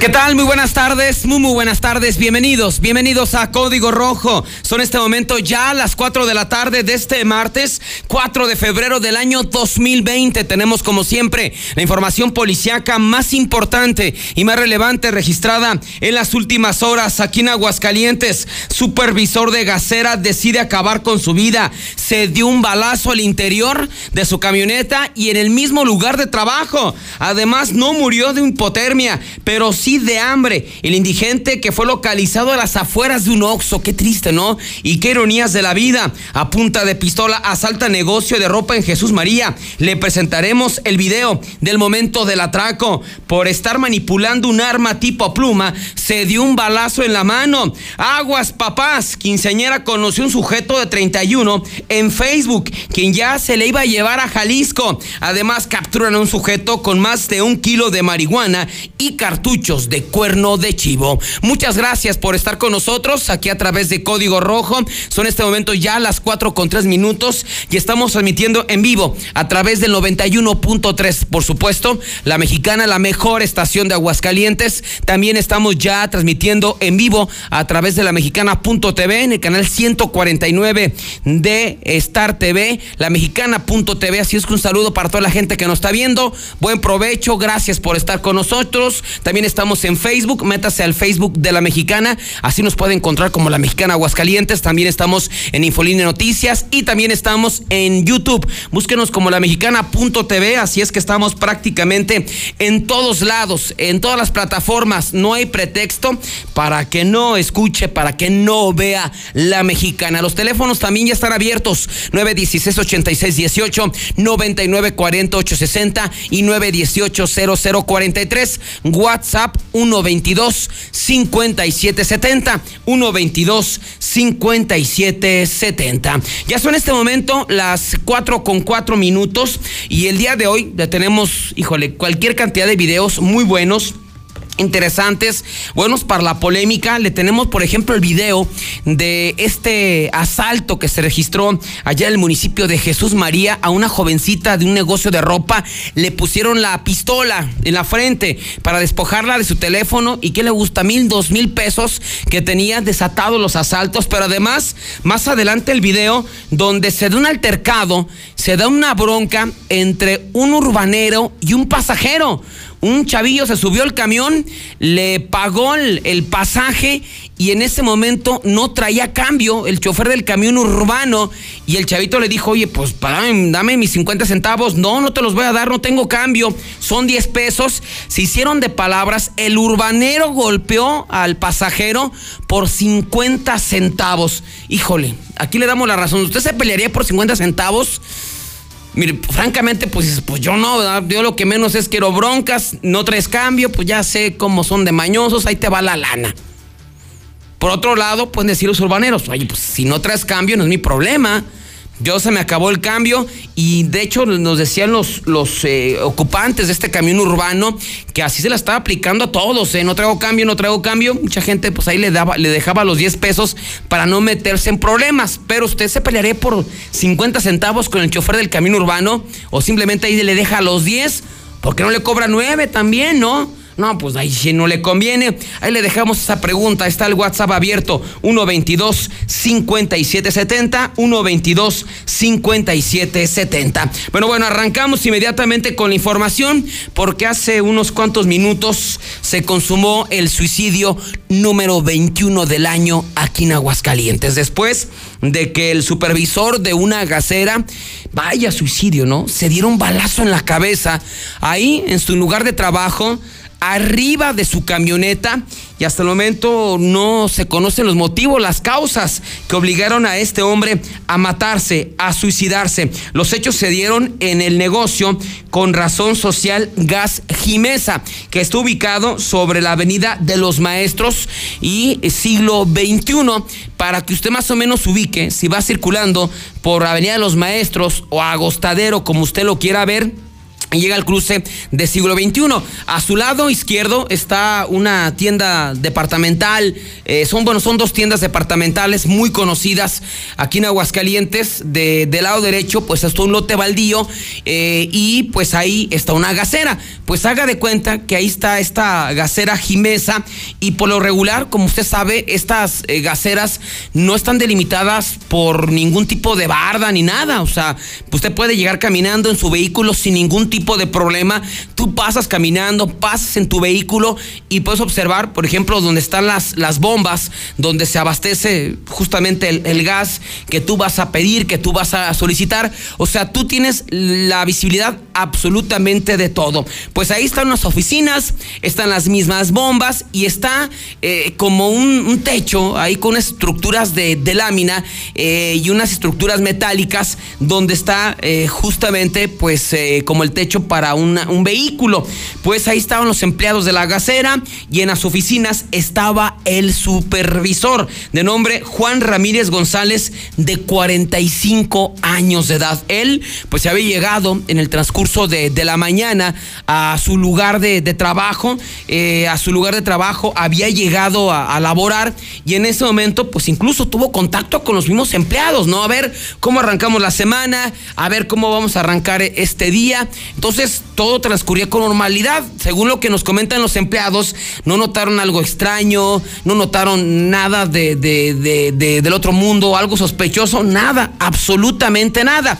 ¿Qué tal? Muy buenas tardes, muy buenas tardes, bienvenidos, bienvenidos a Código Rojo. Son este momento ya las 4 de la tarde de este martes, 4 de febrero del año 2020. Tenemos como siempre la información policiaca más importante y más relevante registrada en las últimas horas aquí en Aguascalientes. Supervisor de Gacera decide acabar con su vida. Se dio un balazo al interior de su camioneta y en el mismo lugar de trabajo. Además no murió de hipotermia, pero sí de hambre. El indigente que fue localizado a las afueras de un oxo. Qué triste, ¿no? Y qué ironías de la vida. A punta de pistola asalta negocio de ropa en Jesús María. Le presentaremos el video del momento del atraco. Por estar manipulando un arma tipo pluma, se dio un balazo en la mano. Aguas, papás. Quinceañera conoció un sujeto de 31 en Facebook, quien ya se le iba a llevar a Jalisco. Además, capturan a un sujeto con más de un kilo de marihuana y cartuchos de cuerno de chivo. Muchas gracias por estar con nosotros aquí a través de Código Rojo. Son este momento ya las 4 con 3 minutos y estamos transmitiendo en vivo a través del 91.3. Por supuesto, la mexicana, la mejor estación de Aguascalientes. También estamos ya transmitiendo en vivo a través de la mexicana.tv en el canal 149 de Star TV, la mexicana.tv. Así es que un saludo para toda la gente que nos está viendo. Buen provecho, gracias por estar con nosotros. También estamos en Facebook, métase al Facebook de la Mexicana, así nos puede encontrar como la Mexicana Aguascalientes. También estamos en Infoline Noticias y también estamos en YouTube. Búsquenos como la mexicana.tv, así es que estamos prácticamente en todos lados, en todas las plataformas. No hay pretexto para que no escuche, para que no vea la Mexicana. Los teléfonos también ya están abiertos: 916 86 18, 99 40 860 y 918 0043. WhatsApp 122 5770 122 5770. Ya son en este momento las 4 con 4 minutos y el día de hoy tenemos, híjole, cualquier cantidad de videos muy buenos interesantes, buenos para la polémica. Le tenemos, por ejemplo, el video de este asalto que se registró allá en el municipio de Jesús María a una jovencita de un negocio de ropa. Le pusieron la pistola en la frente para despojarla de su teléfono y que le gusta mil, dos mil pesos que tenía desatados los asaltos. Pero además, más adelante el video donde se da un altercado, se da una bronca entre un urbanero y un pasajero un chavillo se subió al camión, le pagó el, pasaje y en ese momento no traía cambio. El chofer del camión urbano y el chavito le dijo, oye, pues dame mis 50 centavos, no, no te los voy a dar, no tengo cambio, son 10 pesos, se hicieron de palabras, el urbanero golpeó al pasajero por 50 centavos, híjole, aquí le damos la razón, ¿usted se pelearía por 50 centavos? Mire, francamente, pues, pues yo no, yo lo que menos es quiero broncas, no traes cambio, pues ya sé cómo son de mañosos, ahí te va la lana. Por otro lado, pueden decir los urbaneros, oye, pues si no traes cambio no es mi problema. Yo se me acabó el cambio y de hecho nos decían los, los eh, ocupantes de este camión urbano que así se la estaba aplicando a todos, ¿eh? no traigo cambio, no traigo cambio. Mucha gente pues ahí le, daba, le dejaba los 10 pesos para no meterse en problemas, pero usted se pelearía por 50 centavos con el chofer del camión urbano o simplemente ahí le deja los 10 porque no le cobra 9 también, ¿no? No, pues ahí si no le conviene. Ahí le dejamos esa pregunta. Está el WhatsApp abierto 122-5770. 122-5770. Bueno, bueno, arrancamos inmediatamente con la información porque hace unos cuantos minutos se consumó el suicidio número 21 del año aquí en Aguascalientes. Después de que el supervisor de una gasera, vaya suicidio, ¿no? Se dieron balazo en la cabeza ahí en su lugar de trabajo arriba de su camioneta y hasta el momento no se conocen los motivos, las causas que obligaron a este hombre a matarse, a suicidarse. Los hechos se dieron en el negocio con razón social Gas Jimesa, que está ubicado sobre la avenida de los Maestros y siglo XXI, para que usted más o menos ubique si va circulando por Avenida de los Maestros o Agostadero, como usted lo quiera ver llega al cruce de siglo XXI. A su lado izquierdo está una tienda departamental. Eh, son, bueno, son dos tiendas departamentales muy conocidas aquí en Aguascalientes. De, del lado derecho, pues está un lote baldío eh, y pues ahí está una gasera. Pues haga de cuenta que ahí está esta gasera Jimesa y por lo regular, como usted sabe, estas eh, gaseras no están delimitadas por ningún tipo de barda ni nada. O sea, usted puede llegar caminando en su vehículo sin ningún tipo de problema. Tú pasas caminando, pasas en tu vehículo y puedes observar, por ejemplo, donde están las, las bombas, donde se abastece justamente el, gas que tú vas a pedir, que tú vas a solicitar. O sea, tú tienes la visibilidad absolutamente de todo. Pues ahí están las oficinas, están las mismas bombas y está eh, como un, techo ahí con estructuras de, lámina eh, y unas estructuras metálicas donde está eh, justamente pues como el techo para un vehículo. Pues ahí estaban los empleados de la gasera y en las oficinas estaba el supervisor de nombre Juan Ramírez González de 45 años de edad. Él pues se había llegado en el transcurso de, la mañana a su lugar de, trabajo, eh, a su lugar de trabajo había llegado a laborar y en ese momento pues incluso tuvo contacto con los mismos empleados, ¿no? A ver cómo arrancamos la semana, a ver cómo vamos a arrancar este día. Entonces todo transcurría con normalidad. Según lo que nos comentan los empleados, no notaron algo extraño, no notaron nada de, del otro mundo, algo sospechoso, nada, absolutamente nada.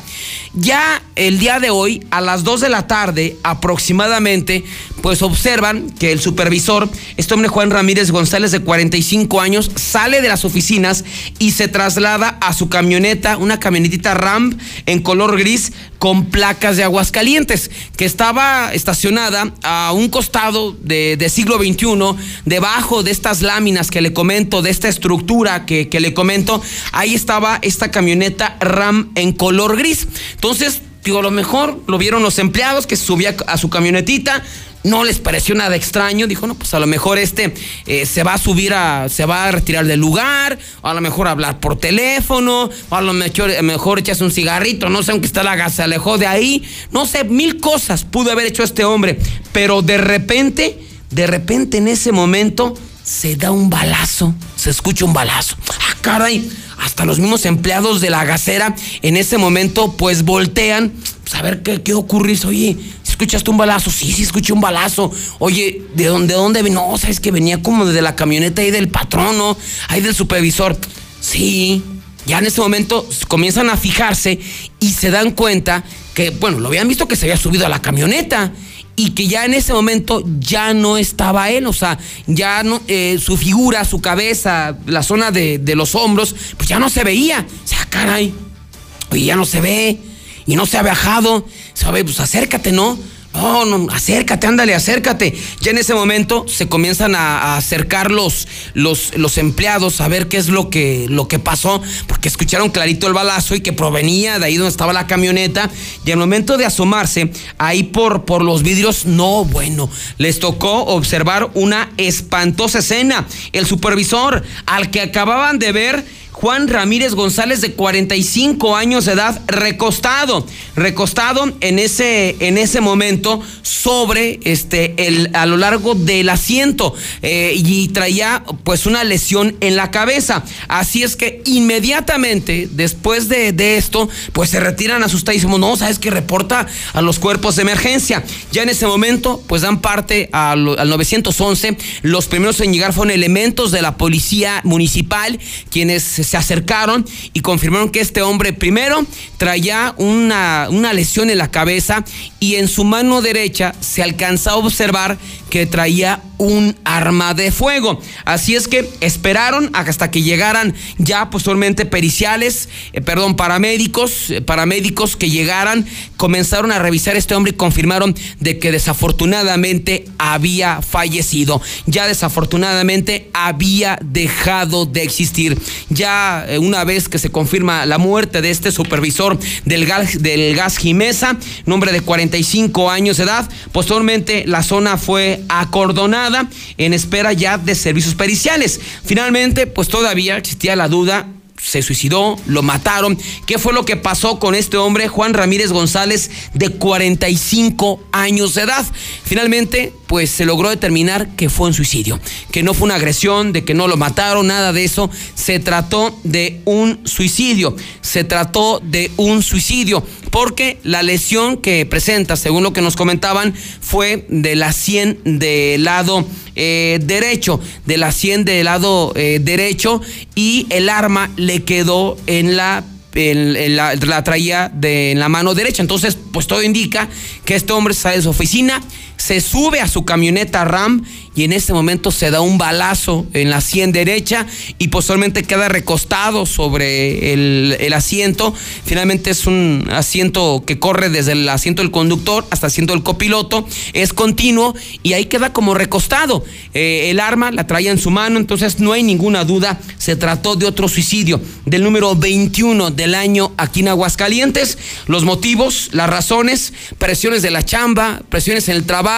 Ya el día de hoy, a las 2 de la tarde aproximadamente, pues observan que el supervisor, este hombre Juan Ramírez González de 45 años, sale de las oficinas y se traslada a su camioneta, una camionetita Ram en color gris con placas de Aguascalientes, que estaba estacionada a un costado de, siglo XXI, debajo de estas láminas que le comento, de esta estructura que, que le comento, ahí estaba esta camioneta Ram en color gris. Entonces, digo, a lo mejor lo vieron los empleados que subía a su camionetita, no les pareció nada extraño, dijo, no, pues a lo mejor este eh, se va a subir a, se va a retirar del lugar, a lo mejor hablar por teléfono, a lo mejor, mejor echas un cigarrito, no sé, aunque está la gas, se alejó de ahí, no sé, mil cosas pudo haber hecho este hombre, pero de repente, de repente en ese momento se da un balazo, se escucha un balazo. Ah, caray, hasta los mismos empleados de la gasera en ese momento pues voltean, pues a ver qué, qué ocurrió. Oye, ¿escuchaste un balazo? Sí, sí, escuché un balazo. Oye, ¿de dónde, de dónde? No, sabes que venía como desde la camioneta ahí del patrón, ¿no? Ahí del supervisor. Sí, ya en ese momento comienzan a fijarse y se dan cuenta que, bueno, lo habían visto que se había subido a la camioneta y que ya en ese momento ya no estaba él, o sea, ya no, eh, su figura, su cabeza, la zona de, los hombros, pues ya no se veía. O sea, caray, oye, ya no se ve y no se ha bajado. ¿Sabe? Pues acércate, ¿no? No, no, acércate, ándale, acércate. Ya en ese momento se comienzan a, acercar los, los, los, empleados a ver qué es lo que, lo que pasó, porque escucharon clarito el balazo y que provenía de ahí donde estaba la camioneta. Y al momento de asomarse, ahí por, por los vidrios, no, bueno, les tocó observar una espantosa escena. El supervisor al que acababan de ver Juan Ramírez González de 45 años de edad recostado, recostado en ese, en ese momento sobre este el, a lo largo del asiento eh, y traía pues una lesión en la cabeza. Así es que inmediatamente después de, esto pues se retiran asustadísimos. No, sabes que reporta a los cuerpos de emergencia. Ya en ese momento pues dan parte al 911. Los primeros en llegar fueron elementos de la policía municipal quienes se acercaron y confirmaron que este hombre primero traía una, una lesión en la cabeza y en su mano derecha se alcanza a observar que traía un arma de fuego. Así es que esperaron hasta que llegaran ya posteriormente periciales, eh, perdón, paramédicos, eh, paramédicos que llegaran, comenzaron a revisar este hombre y confirmaron de que desafortunadamente había fallecido. Ya desafortunadamente había dejado de existir. Ya eh, una vez que se confirma la muerte de este supervisor del gas, del gas Jimesa, nombre de 45 años de edad, posteriormente la zona fue acordonada en espera ya de servicios periciales. Finalmente, pues todavía existía la duda se suicidó, lo mataron. ¿Qué fue lo que pasó con este hombre, Juan Ramírez González, de 45 años de edad? Finalmente, pues se logró determinar que fue un suicidio, que no fue una agresión, de que no lo mataron, nada de eso. Se trató de un suicidio, se trató de un suicidio, porque la lesión que presenta, según lo que nos comentaban, fue de la 100 del lado eh, derecho, de la 100 del lado eh, derecho, y el arma le quedó en la la, traía de en la mano derecha. Entonces, pues todo indica que este hombre sale de su oficina, se sube a su camioneta Ram y en este momento se da un balazo en la sien derecha y posteriormente queda recostado sobre el, asiento. Finalmente es un asiento que corre desde el asiento del conductor hasta el asiento del copiloto, es continuo y ahí queda como recostado. Eh, el arma la traía en su mano, entonces no hay ninguna duda, se trató de otro suicidio del número 21 del año aquí en Aguascalientes. Los motivos, las razones, presiones de la chamba, presiones en el trabajo,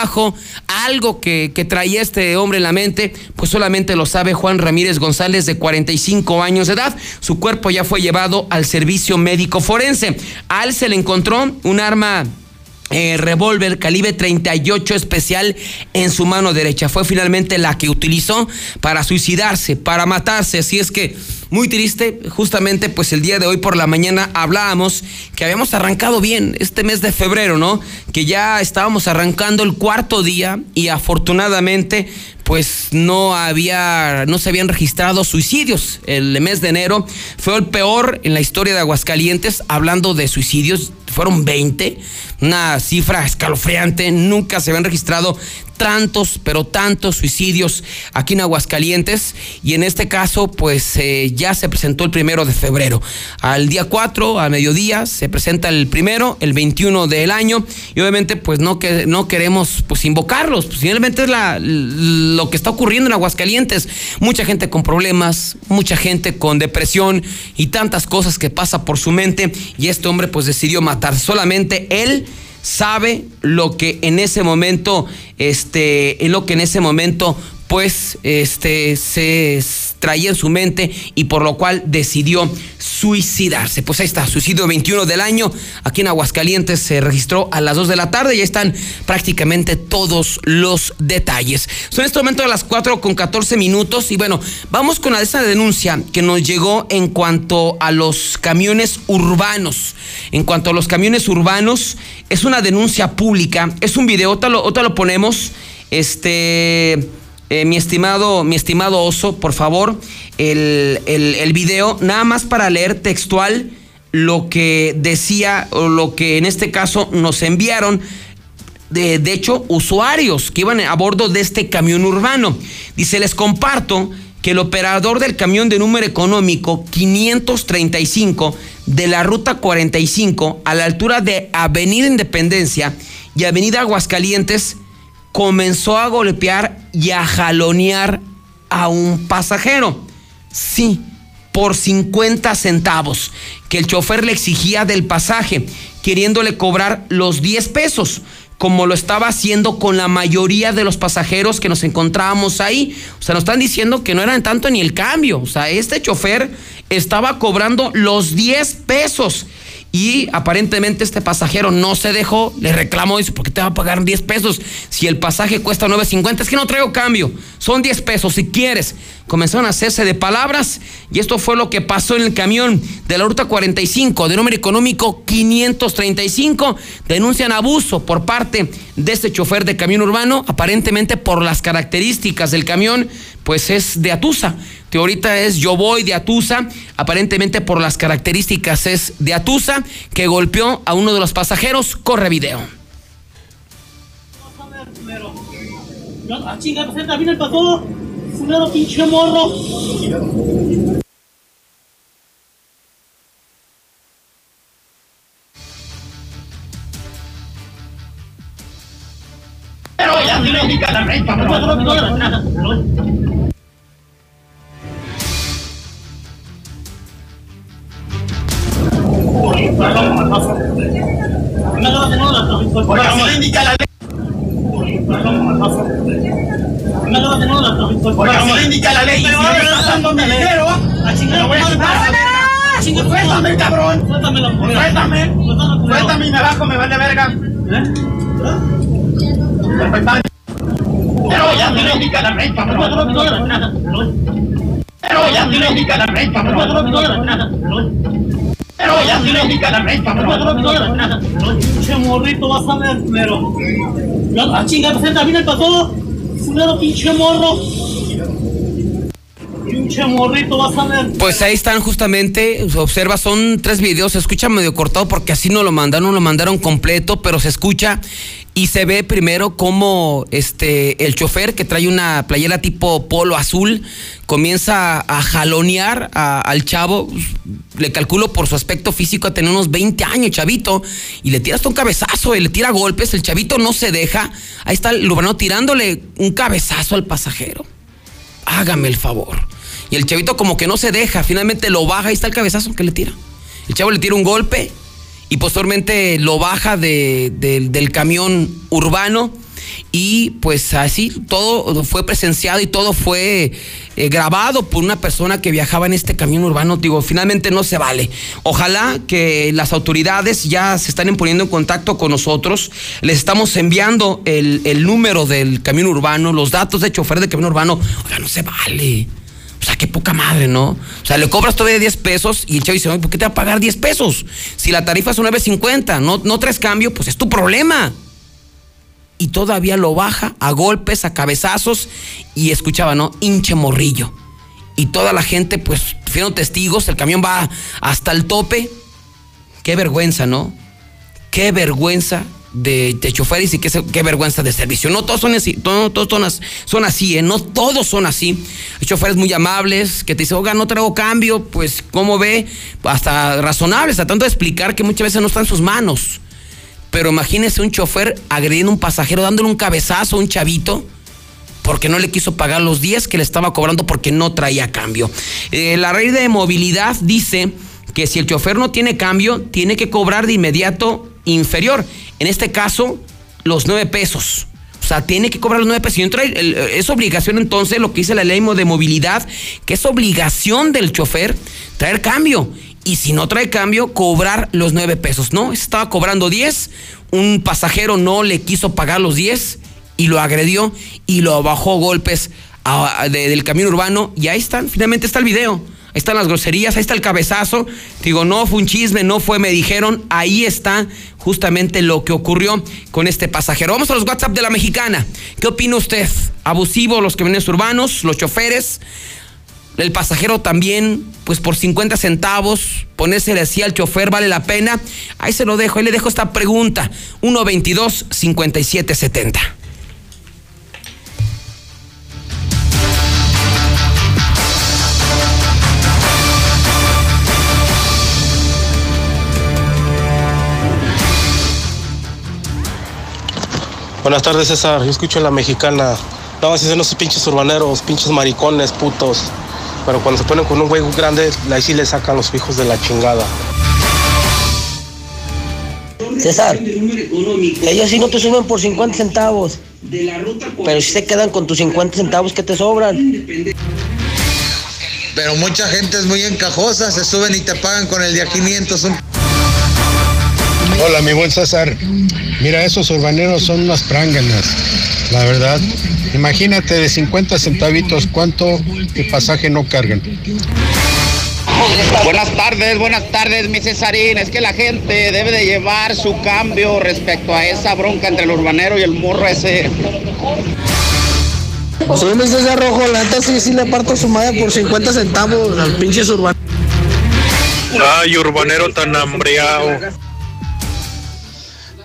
algo que, que traía este hombre en la mente, pues solamente lo sabe Juan Ramírez González de 45 años de edad. Su cuerpo ya fue llevado al servicio médico forense. A se le encontró un arma eh, revólver calibre 38 especial en su mano derecha. Fue finalmente la que utilizó para suicidarse, para matarse. Así es que muy triste, justamente pues el día de hoy por la mañana hablábamos que habíamos arrancado bien este mes de febrero, ¿no? Que ya estábamos arrancando el cuarto día y afortunadamente pues no había, no se habían registrado suicidios. El mes de enero fue el peor en la historia de Aguascalientes, hablando de suicidios, fueron 20, una cifra escalofriante, nunca se habían registrado tantos, pero tantos suicidios aquí en Aguascalientes y en este caso pues eh, ya se presentó el primero de febrero. Al día 4, a mediodía, se presenta el primero, el 21 del año y obviamente pues no, que, no queremos pues invocarlos, pues es la, lo que está ocurriendo en Aguascalientes. Mucha gente con problemas, mucha gente con depresión y tantas cosas que pasa por su mente y este hombre pues decidió matar solamente él sabe lo que en ese momento, este, lo que en ese momento, pues, este, se traía en su mente y por lo cual decidió suicidarse. Pues ahí está, suicidio 21 del año. Aquí en Aguascalientes se registró a las 2 de la tarde y ahí están prácticamente todos los detalles. Son este momento de las 4 con 14 minutos y bueno, vamos con esa denuncia que nos llegó en cuanto a los camiones urbanos. En cuanto a los camiones urbanos, es una denuncia pública, es un video, otra otra lo ponemos. Este eh, mi, estimado, mi estimado Oso, por favor, el, el, video, nada más para leer textual lo que decía o lo que en este caso nos enviaron. De, de, hecho, usuarios que iban a bordo de este camión urbano. Dice, les comparto que el operador del camión de número económico 535 de la ruta 45 a la altura de Avenida Independencia y Avenida Aguascalientes comenzó a golpear y a jalonear a un pasajero. Sí, por 50 centavos que el chofer le exigía del pasaje, queriéndole cobrar los 10 pesos, como lo estaba haciendo con la mayoría de los pasajeros que nos encontrábamos ahí. O sea, nos están diciendo que no eran tanto ni el cambio. O sea, este chofer estaba cobrando los 10 pesos y aparentemente este pasajero no se dejó, le reclamó, dice, ¿por qué te va a pagar 10 pesos? Si el pasaje cuesta 9.50, es que no traigo cambio, son 10 pesos si quieres. Comenzaron a hacerse de palabras y esto fue lo que pasó en el camión de la ruta 45, de número económico 535. Denuncian abuso por parte de este chofer de camión urbano, aparentemente por las características del camión, pues es de Atusa que ahorita es Yo Voy de Atusa, aparentemente por las características es de Atusa, que golpeó a uno de los pasajeros. Corre video. Pinche morro. Voy a quitar. Suéltame, cabrón. Suéltame. Suéltame y me bajo, me vale verga. Pero ya me indica la ley, cabrón. Pero ya me indica la ley, cabrón. Pero ya lo indica la. Pinche morrito vas a ver, pero. Ah, chinga, pues también el pasó. Fulero, pinche morro. Pinche morrito vas a ver. Pues ahí están justamente, observa, son tres videos, se escucha medio cortado porque así no lo mandaron, lo mandaron completo, pero se escucha y se ve primero como este el chofer que trae una playera tipo polo azul comienza a jalonear al chavo, le calculo por su aspecto físico a tener unos 20 años, chavito, y le tira hasta un cabezazo, y le tira golpes, el chavito no se deja, ahí está el urbano tirándole un cabezazo al pasajero. Hágame el favor. Y el chavito como que no se deja, finalmente lo baja, ahí está el cabezazo que le tira. El chavo le tira un golpe y posteriormente lo baja del camión urbano y pues así todo fue presenciado y todo fue eh, grabado por una persona que viajaba en este camión urbano. Digo, finalmente no se vale. Ojalá que las autoridades ya se están poniendo en contacto con nosotros. Les estamos enviando el, el número del camión urbano, los datos de chofer del camión urbano. Oiga, no se vale. O sea, qué poca madre, ¿no? O sea, le cobras todavía 10 pesos y el chavo dice, ¿por qué te va a pagar 10 pesos? Si la tarifa es 9.50, no, no traes cambio, pues es tu problema. Y todavía lo baja a golpes, a cabezazos y escuchaba, ¿no? Hinche morrillo. Y toda la gente, pues, fueron testigos, el camión va hasta el tope. Qué vergüenza, ¿no? Qué vergüenza de, choferes y qué, vergüenza de servicio. No todos son así, no, todos son, así, ¿eh? no todos son así. Hay choferes muy amables que te dicen, oiga, no traigo cambio, pues, ¿cómo ve? Hasta razonables, tratando de explicar que muchas veces no está en sus manos. Pero imagínese un chofer agrediendo a un pasajero, dándole un cabezazo a un chavito porque no le quiso pagar los 10 que le estaba cobrando porque no traía cambio. Eh, la ley de movilidad dice que si el chofer no tiene cambio, tiene que cobrar de inmediato inferior. En este caso, los nueve pesos. O sea, tiene que cobrar los nueve pesos. Y es obligación entonces lo que dice la ley de movilidad, que es obligación del chofer traer cambio. Y si no trae cambio, cobrar los nueve pesos. No, estaba cobrando diez, un pasajero no le quiso pagar los diez y lo agredió y lo bajó golpes del camión urbano. Y ahí están, finalmente está el video. Ahí están las groserías, ahí está el cabezazo. Digo, no fue un chisme, no fue, me dijeron. Ahí está justamente lo que ocurrió con este pasajero. Vamos a los WhatsApp de la mexicana. ¿Qué opina usted? ¿Abusivo los camiones urbanos, los choferes? El pasajero también, pues por 50 centavos, ponerse así al chofer, ¿vale la pena? Ahí se lo dejo, ahí le dejo esta pregunta. 122-5770. Buenas tardes, César. Yo escucho en la mexicana. No, si son los pinches urbaneros, pinches maricones, putos. Pero cuando se ponen con un güey grande, ahí sí le sacan los hijos de la chingada. César, ellos sí no te suben por 50 centavos. Pero si se quedan con tus 50 centavos que te sobran. Pero mucha gente es muy encajosa, se suben y te pagan con el día 500. Hola, mi buen César. Mira, esos urbaneros son unas pránganas, la verdad. Imagínate de 50 centavitos cuánto de pasaje no cargan. Buenas tardes, buenas tardes, mi Cesarín. Es que la gente debe de llevar su cambio respecto a esa bronca entre el urbanero y el morro ese. Soy mi César Rojo, la neta sí, sí le parto su madre por 50 centavos al pinche urbanero. Ay, urbanero tan hambriado.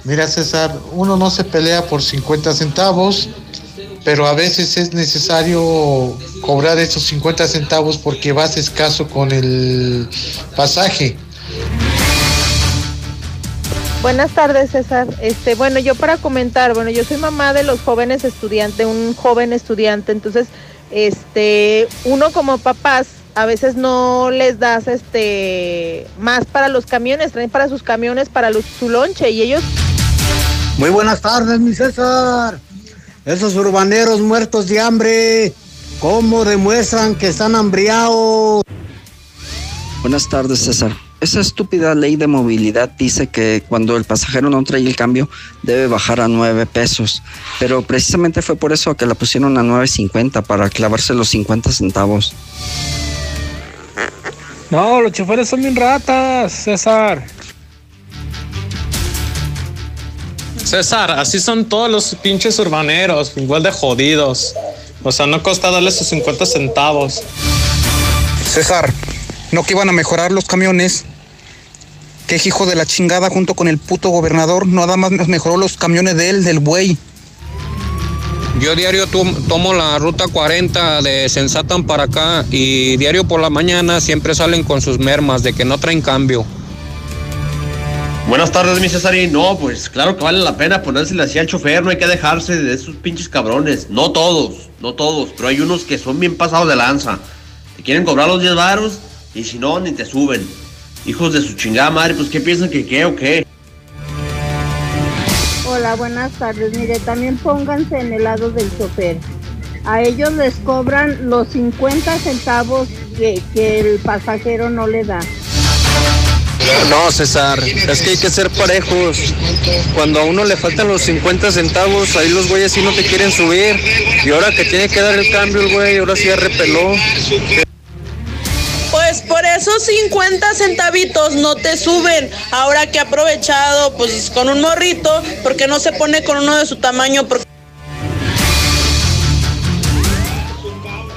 Mira, César, uno no se pelea por 50 centavos, pero a veces es necesario cobrar esos 50 centavos porque vas escaso con el pasaje. Buenas tardes, César. Este, bueno, yo para comentar, bueno, yo soy mamá de los jóvenes estudiantes, un joven estudiante, entonces, este, uno como papás a veces no les das este más para los camiones, traen para sus camiones para los, su lonche y ellos Muy buenas tardes, mi César. Esos urbaneros muertos de hambre, ¿cómo demuestran que están hambriados? Buenas tardes, César. Esa estúpida ley de movilidad dice que cuando el pasajero no trae el cambio debe bajar a nueve pesos, pero precisamente fue por eso que la pusieron a 9.50 para clavarse los 50 centavos. No, los choferes son bien ratas, César. César, así son todos los pinches urbaneros, igual de jodidos. O sea, no cuesta darles sus 50 centavos. César, no que iban a mejorar los camiones. Que hijo de la chingada junto con el puto gobernador nada más mejoró los camiones de él, del buey. Yo diario tom- tomo la ruta 40 de Sensatan para acá y diario por la mañana siempre salen con sus mermas de que no traen cambio. Buenas tardes, mi Cesarín. No, pues claro que vale la pena ponérsele así al chofer, no hay que dejarse de esos pinches cabrones. No todos, no todos, pero hay unos que son bien pasados de lanza. Te quieren cobrar los 10 varos y si no, ni te suben. Hijos de su chingada madre, pues ¿qué piensan que qué o qué? Hola, buenas tardes. Mire, también pónganse en el lado del chofer. A ellos les cobran los 50 centavos que el pasajero no le da. No, César, es que hay que ser parejos. Cuando a uno le faltan los 50 centavos, ahí los güeyes sí no te quieren subir. Y ahora que tiene que dar el cambio el güey, ahora sí ya repeló. Pues por esos 50 centavitos no te suben. Ahora que ha aprovechado, pues con un morrito, porque no se pone con uno de su tamaño? Porque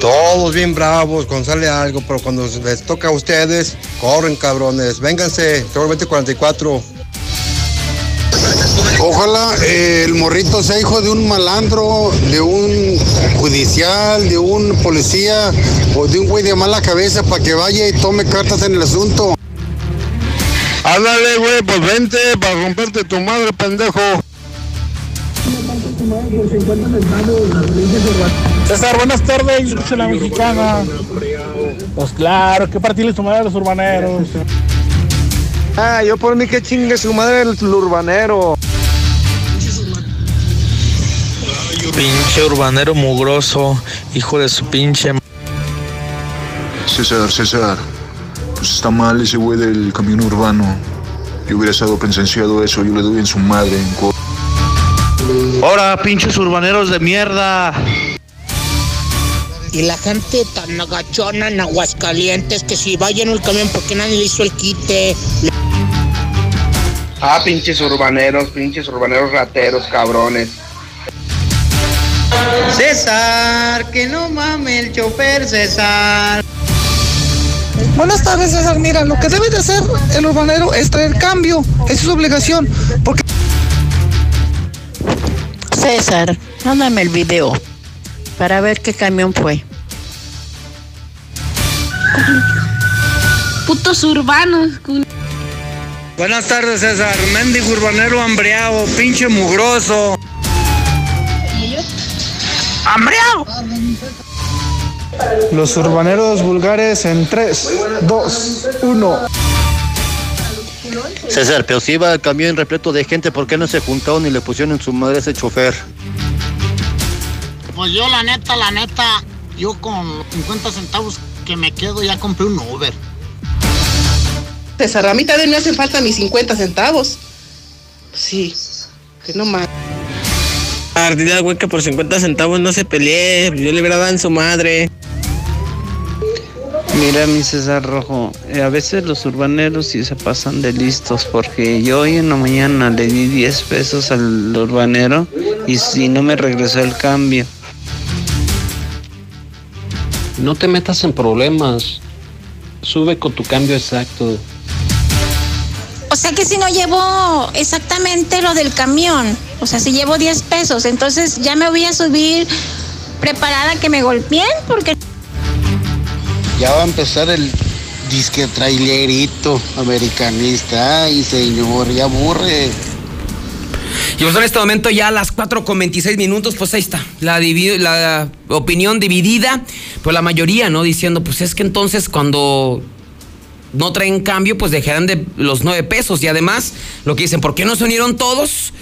Todos bien bravos cuando sale algo, pero cuando les toca a ustedes, corren cabrones. Vénganse, seguramente 44. Ojalá eh, el morrito sea hijo de un malandro, de un judicial, de un policía o de un güey de mala cabeza para que vaya y tome cartas en el asunto. Ándale, güey, pues vente para romperte tu madre, pendejo. César, buenas tardes. Escucha la mexicana. Pues claro, que partirle su madre a los urbaneros. Ah, yo por mí que chingue su madre el, el urbanero. Pinche urbanero mugroso, hijo de su pinche. César, César, pues está mal ese güey del camión urbano. Yo hubiera estado presenciado eso, yo le doy en su madre. En co- Ahora, pinches urbaneros de mierda. Y la gente tan agachona en Aguascalientes que si vaya en el camión porque nadie le hizo el quite. Ah, pinches urbaneros, pinches urbaneros rateros, cabrones. César, que no mame el chofer, César. Buenas tardes, César. Mira, lo que debe de hacer el urbanero es traer cambio. Esa es su obligación. Porque César, mándame el video para ver qué camión fue. Putos urbanos. Buenas tardes, César. Mendigo urbanero hambreado, pinche mugroso. ¡Hambreado! Los urbaneros vulgares en 3, 2, 1. César, pero si iba el camión repleto de gente, ¿por qué no se juntaron y le pusieron en su madre a ese chofer? Pues yo la neta, la neta, yo con los 50 centavos que me quedo ya compré un Uber. César, a mí también me hacen falta mis 50 centavos. Sí, que no más. Güey que por 50 centavos no se pelee. Yo le hubiera dado en su madre. Mira, mi César Rojo, eh, a veces los urbaneros sí se pasan de listos porque yo hoy en la mañana le di 10 pesos al urbanero y si no me regresó el cambio. No te metas en problemas. Sube con tu cambio exacto. O sea que si no llevo exactamente lo del camión, O sea, si llevo 10 pesos, entonces ya me voy a subir preparada que me golpeen porque... Ya va a empezar el disque trailerito americanista. Ay, señor, ya aburre. Y pues en este momento ya a las 4 con 26 minutos, pues ahí está, la, opinión dividida, pues la mayoría, ¿no? Diciendo, pues es que entonces cuando no traen cambio, pues dejarán de los 9 pesos. Y además, lo que dicen, ¿por qué no se unieron todos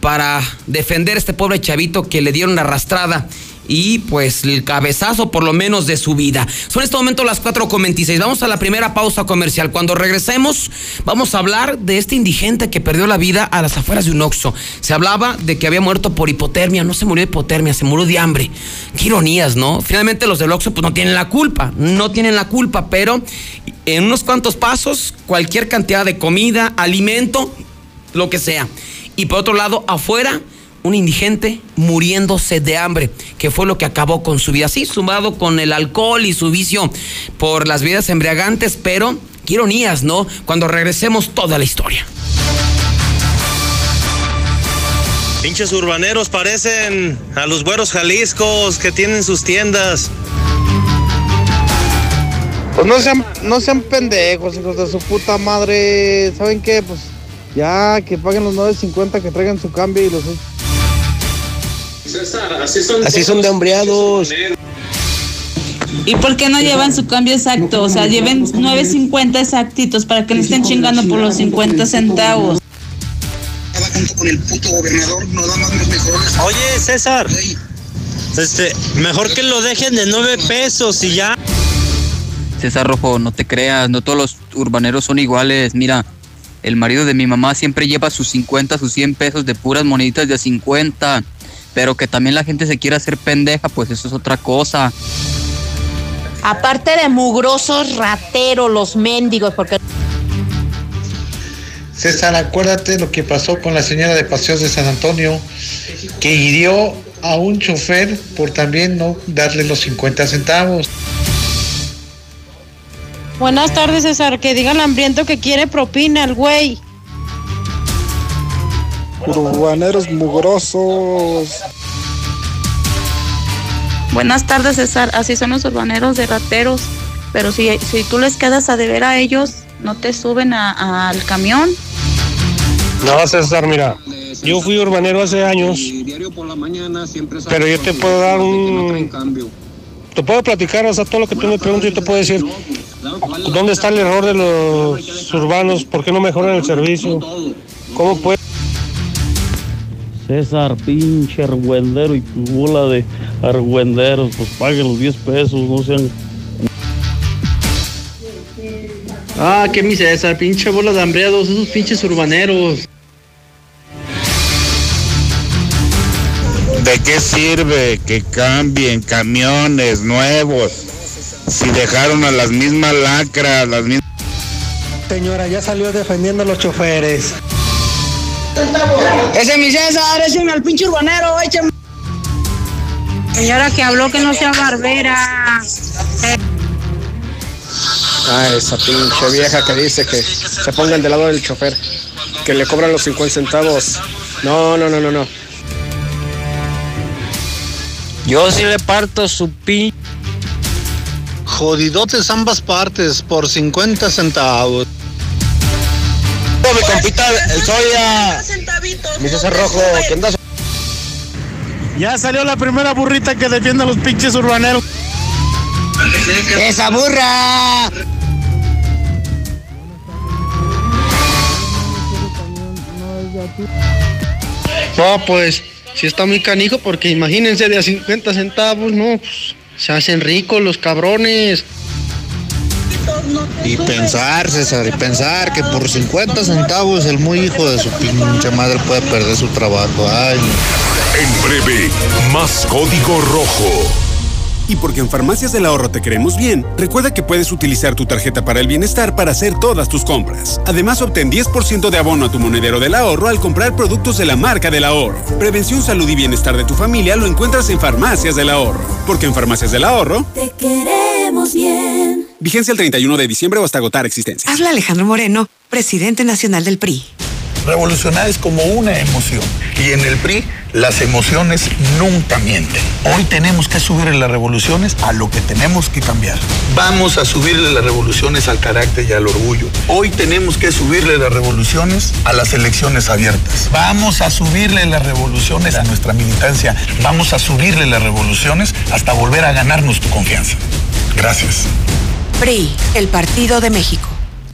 para defender a este pobre chavito que le dieron arrastrada? Y pues el cabezazo por lo menos de su vida. Son en este momento las 4 con 26. Vamos a la primera pausa comercial. Cuando regresemos, vamos a hablar de este indigente que perdió la vida a las afueras de un Oxxo. Se hablaba de que había muerto por hipotermia. No se murió de hipotermia, se murió de hambre. Qué ironías, ¿no? Finalmente los del Oxxo pues no tienen la culpa. No tienen la culpa, pero en unos cuantos pasos, cualquier cantidad de comida, alimento, lo que sea. Y por otro lado, afuera, un indigente muriéndose de hambre, que fue lo que acabó con su vida. Sí, sumado con el alcohol y su vicio por las vidas embriagantes, pero qué ironías, ¿no? Cuando regresemos toda la historia. Pinches urbaneros parecen a los güeros jaliscos que tienen sus tiendas. Pues no sean, no sean pendejos, hijos de su puta madre. ¿Saben qué? Pues ya que paguen los 9.50, que traigan su cambio y los. Así son de hombreados. ¿Y por qué no llevan su cambio exacto? O sea, lleven 9.50 exactitos para que no estén chingando por los 50 centavos. Oye, César. Este, mejor que lo dejen de 9 pesos y ya. César Rojo, no te creas, no todos los urbaneros son iguales. Mira, el marido de mi mamá siempre lleva sus 50, sus 100 pesos de puras moneditas de 50. Pero que también la gente se quiera hacer pendeja, pues eso es otra cosa. Aparte de mugrosos, rateros, los mendigos, porque... César, acuérdate lo que pasó con la señora de Paseos de San Antonio, que hirió a un chofer por también no darle los 50 centavos. Buenas tardes, César. Que diga el hambriento que quiere propina el güey. Urbaneros mugrosos. Buenas tardes, César. Así son los urbaneros de rateros. Pero si, si tú les quedas a deber a ellos, no te suben a- al camión. No, César, mira. Yo fui urbanero hace años. Pero yo te puedo dar un. Te puedo platicar, o sea, todo lo que tú me preguntas, yo te puedo decir. ¿Dónde está el error de los urbanos? ¿Por qué no mejoran el servicio? ¿Cómo puede? César, pinche argüendero y tu bola de argüenderos, pues paguen los 10 pesos, no sean. Ah, qué mi César, pinche bola de hambreados, esos pinches urbaneros. ¿De qué sirve que cambien camiones nuevos si dejaron a las mismas lacras, las mismas... Señora, ya salió defendiendo a los choferes. Ese es mi César, ese es al pinche urbanero, échame. Señora que habló que no sea barbera. Ah, esa pinche vieja que dice que se pongan del lado del chofer, que le cobran los 50 centavos. No, no, no, no, no. Yo sí le parto su pin. Jodidotes ambas partes por 50 centavos. Mi compita, el Soya. Mi César Rojo, ¿qué andas? Ya salió la primera burrita que defiende a los pinches urbaneros. ¡Esa burra! No, pues, si está muy canijo, porque imagínense de a 50 centavos, no, pues, se hacen ricos los cabrones. Y pensar, César, y pensar que por 50 centavos el muy hijo de su pinche madre puede perder su trabajo. Ay. En breve, más código rojo. Y porque en Farmacias del Ahorro te queremos bien, recuerda que puedes utilizar tu tarjeta para el bienestar para hacer todas tus compras. Además, obtén 10% de abono a tu monedero del ahorro al comprar productos de la marca del ahorro. Prevención, salud y bienestar de tu familia lo encuentras en Farmacias del Ahorro. Porque en Farmacias del Ahorro, Te queremos bien. Vigencia el 31 de diciembre o hasta agotar existencias. Habla Alejandro Moreno, presidente nacional del PRI. Revolucionar es como una emoción. Y en el PRI, las emociones nunca mienten. Hoy tenemos que subirle las revoluciones a lo que tenemos que cambiar. Vamos a subirle las revoluciones al carácter y al orgullo. Hoy tenemos que subirle las revoluciones a las elecciones abiertas. Vamos a subirle las revoluciones a nuestra militancia. Vamos a subirle las revoluciones hasta volver a ganarnos tu confianza. Gracias. PRI, el Partido de México.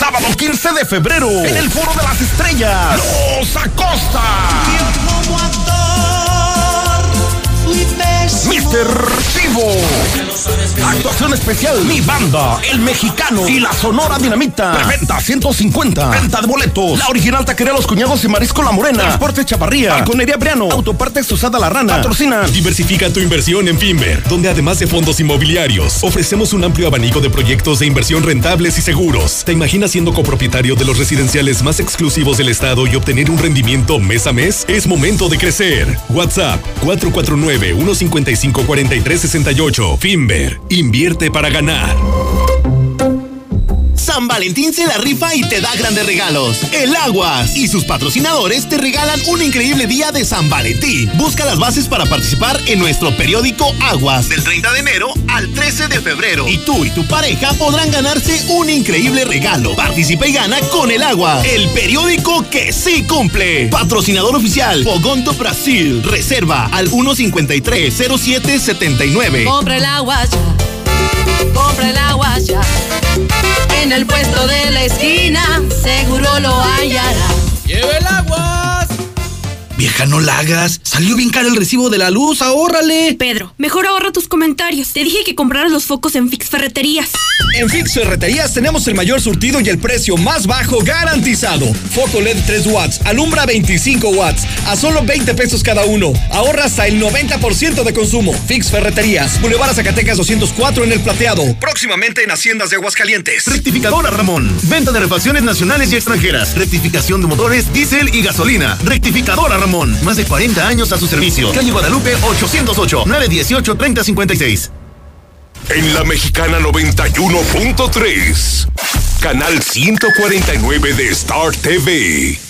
Sábado 15 de febrero, en el Foro de las Estrellas, Los Acosta. Mr. Chivo. Actuación especial. Mi banda, el mexicano y la sonora dinamita. Preventa 150. Venta de boletos. La original taquería Los Cuñados y Marisco La Morena. Transporte Chavarría. Balconería Briano. Autopartes Usada La Rana. Patrocina. Diversifica tu inversión en Finver, donde además de fondos inmobiliarios, ofrecemos un amplio abanico de proyectos de inversión rentables y seguros. ¿Te imaginas siendo copropietario de los residenciales más exclusivos del estado y obtener un rendimiento mes a mes? Es momento de crecer. WhatsApp 449 155 4368. Finver. Invierte para ganar. San Valentín se la rifa y te da grandes regalos. El Aguas y sus patrocinadores te regalan un increíble día de San Valentín. Busca las bases para participar en nuestro periódico Aguas del 30 de enero al 13 de febrero. Y tú y tu pareja podrán ganarse un increíble regalo. Participa y gana con el Agua, el periódico que sí cumple. Patrocinador oficial Fogón do Brasil. Reserva al 153 0779. Compra el agua. Compra el agua ya. En el puesto de la esquina, seguro lo hallará. ¡Lleve el agua! Vieja, no la hagas. Salió bien caro el recibo de la luz, ahórrale. Pedro, mejor ahorra tus comentarios. Te dije que compraras los focos en Fix Ferreterías. En Fix Ferreterías tenemos el mayor surtido y el precio más bajo garantizado. Foco LED 3 watts, alumbra 25 watts, a solo 20 pesos cada uno. Ahorra hasta el 90% de consumo. Fix Ferreterías, Boulevard Zacatecas 204 en el Plateado. Próximamente en Haciendas de Aguascalientes. Rectificadora Ramón. Venta de refacciones nacionales y extranjeras. Rectificación de motores, diésel y gasolina. Rectificadora Ramón. Más de 40 años a su servicio. Calle Guadalupe 808 918 3056. En la Mexicana 91.3. Canal 149 de Star TV.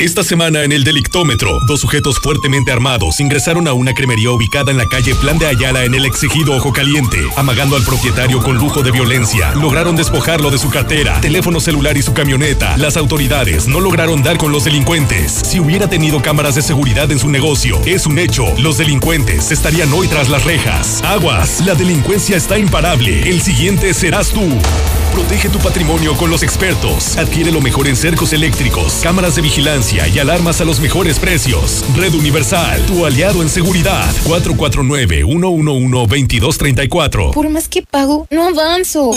Esta semana en el Delictómetro, dos sujetos fuertemente armados ingresaron a una cremería ubicada en la calle Plan de Ayala en el exigido Ojo Caliente. Amagando al propietario con lujo de violencia, lograron despojarlo de su cartera, teléfono celular y su camioneta. Las autoridades no lograron dar con los delincuentes. Si hubiera tenido cámaras de seguridad en su negocio, es un hecho. Los delincuentes estarían hoy tras las rejas. Aguas, la delincuencia está imparable. El siguiente serás tú. Protege tu patrimonio con los expertos. Adquiere lo mejor en cercos eléctricos, cámaras de vigilancia y alarmas a los mejores precios. Red Universal, tu aliado en seguridad. 449-111-2234. Por más que pago, no avanzo.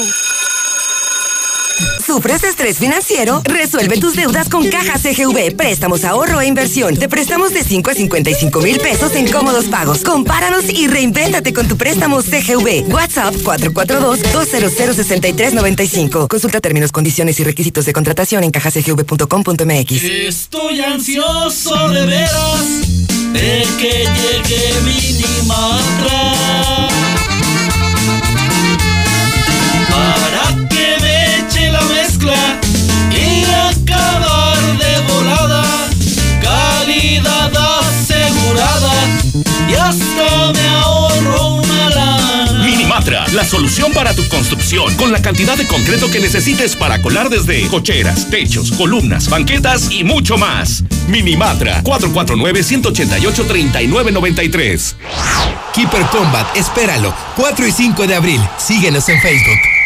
¿Sufres estrés financiero? Resuelve tus deudas con Caja CGV, préstamos, ahorro e inversión. Te prestamos de 5 a 55 mil pesos en cómodos pagos. Compáranos y reinvéntate con tu préstamo CGV. WhatsApp 442-200-6395. Consulta términos, condiciones y requisitos de contratación en cajacgv.com.mx. Estoy ansioso de veras de que llegue Minimatra para mezcla y acabar de volada. Calidad asegurada y hasta me ahorro una lana. Minimatra, la solución para tu construcción, con la cantidad de concreto que necesites para colar desde cocheras, techos, columnas, banquetas y mucho más. Minimatra, 449-188-3993. Keeper Combat, espéralo. 4 y 5 de abril. Síguenos en Facebook.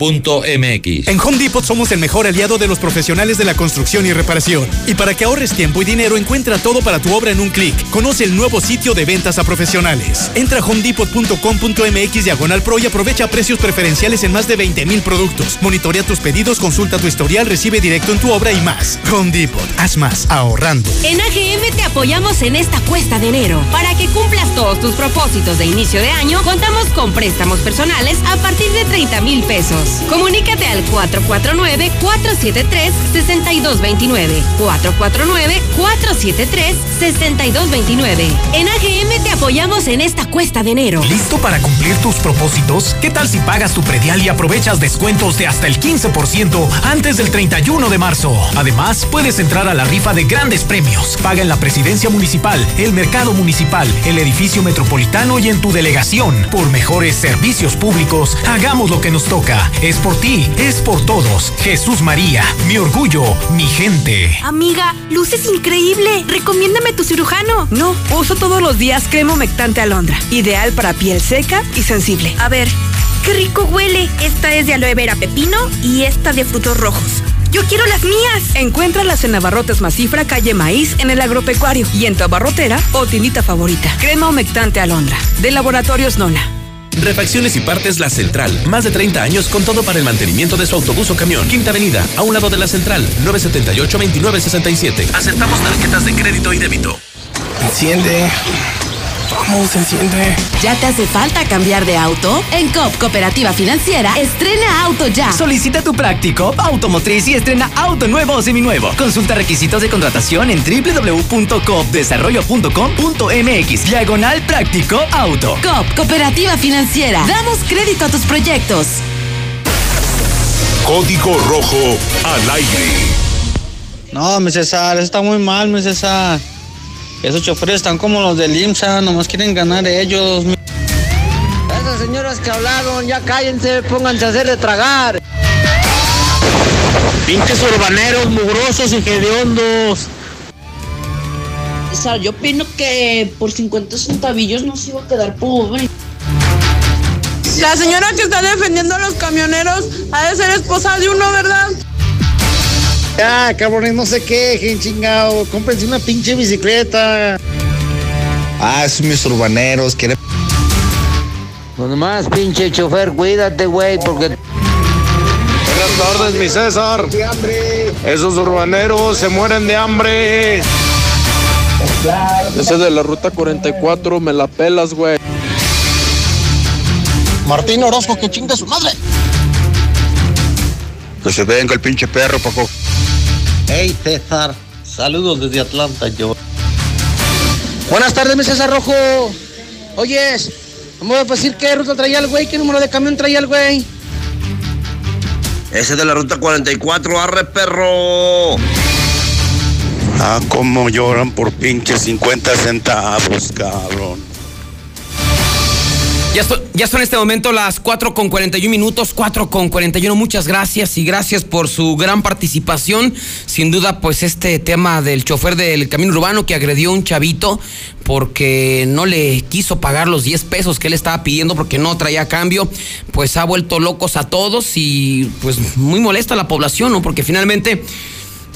MX. En Home Depot somos el mejor aliado de los profesionales de la construcción y reparación. Y para que ahorres tiempo y dinero, encuentra todo para tu obra en un clic. Conoce el nuevo sitio de ventas a profesionales. Entra a homedepot.com.mx diagonal pro y aprovecha precios preferenciales en más de 20 mil productos. Monitorea tus pedidos, consulta tu historial, recibe directo en tu obra y más. Home Depot, haz más ahorrando. En AGM te apoyamos en esta cuesta de enero. Para que cumplas todos tus propósitos de inicio de año, contamos con préstamos personales a partir de 30 mil pesos. Comunícate al 449-473-6229. 449-473-6229. En AGM te apoyamos en esta cuesta de enero. ¿Listo para cumplir tus propósitos? ¿Qué tal si pagas tu predial y aprovechas descuentos de hasta el 15% antes del 31 de marzo? Además, puedes entrar a la rifa de grandes premios. Paga en la presidencia municipal, el mercado municipal, el edificio metropolitano y en tu delegación. Por mejores servicios públicos, hagamos lo que nos toca. Es por ti, es por todos. Jesús María, mi orgullo, mi gente. Amiga, luces increíble. Recomiéndame tu cirujano. No, uso todos los días crema humectante alondra. Ideal para piel seca y sensible. A ver, qué rico huele. Esta es de aloe vera pepino y esta de frutos rojos. Yo quiero las mías. Encuéntralas en Abarrotes Macifra, calle Maíz, en el agropecuario. Y en tu abarrotera o tiendita favorita. Crema humectante alondra. De Laboratorios Nona. Refacciones y partes La Central. Más de 30 años con todo para el mantenimiento de su autobús o camión. Quinta Avenida, a un lado de La Central, 978-2967. Aceptamos tarjetas de crédito y débito. Enciende. Vamos, enciende. ¿Ya te hace falta cambiar de auto? En COP Cooperativa Financiera, estrena auto ya. Solicita tu práctico automotriz y estrena auto nuevo o seminuevo. Consulta requisitos de contratación en www.coopdesarrollo.com.mx. Diagonal práctico auto. COP Cooperativa Financiera. Damos crédito a tus proyectos. Código Rojo al aire. No, mi César, está muy mal, mi César. Esos choferes están como los del IMSA, nomás quieren ganar ellos. Esas señoras que hablaron, ya cállense, pónganse a hacer de tragar. Pinches urbaneros, mugrosos y hediondos. César, yo opino que por 50 centavillos no se iba a quedar pobre. La señora que está defendiendo a los camioneros ha de ser esposa de uno, ¿verdad? Ya, cabrones, no se quejen, chingado. Cómprense una pinche bicicleta. Ah, esos mis urbaneros, quieren. Pues nomás, pinche chofer, cuídate, güey, porque. Buenas tardes, mi César. Esos urbaneros se mueren de hambre. Ese de la ruta 44, me la pelas, güey. Martín Orozco, que chinga su madre. Que se venga el pinche perro, Paco. Hey César, saludos desde Atlanta, yo. Buenas tardes, mi César Rojo. Oyes, vamos a decir qué ruta traía el güey, qué número de camión traía el güey. Ese de la ruta 44, arre perro. Ah, cómo lloran por pinches 50 centavos, cabrón. Ya, so- ya son en este momento las 4 con 41 minutos, 4 con 41. Muchas gracias y gracias por su gran participación. Sin duda, pues este tema del chofer del camino urbano que agredió a un chavito porque no le quiso pagar los 10 pesos que él estaba pidiendo porque no traía cambio, pues ha vuelto locos a todos y pues muy molesta a la población, ¿no? Porque finalmente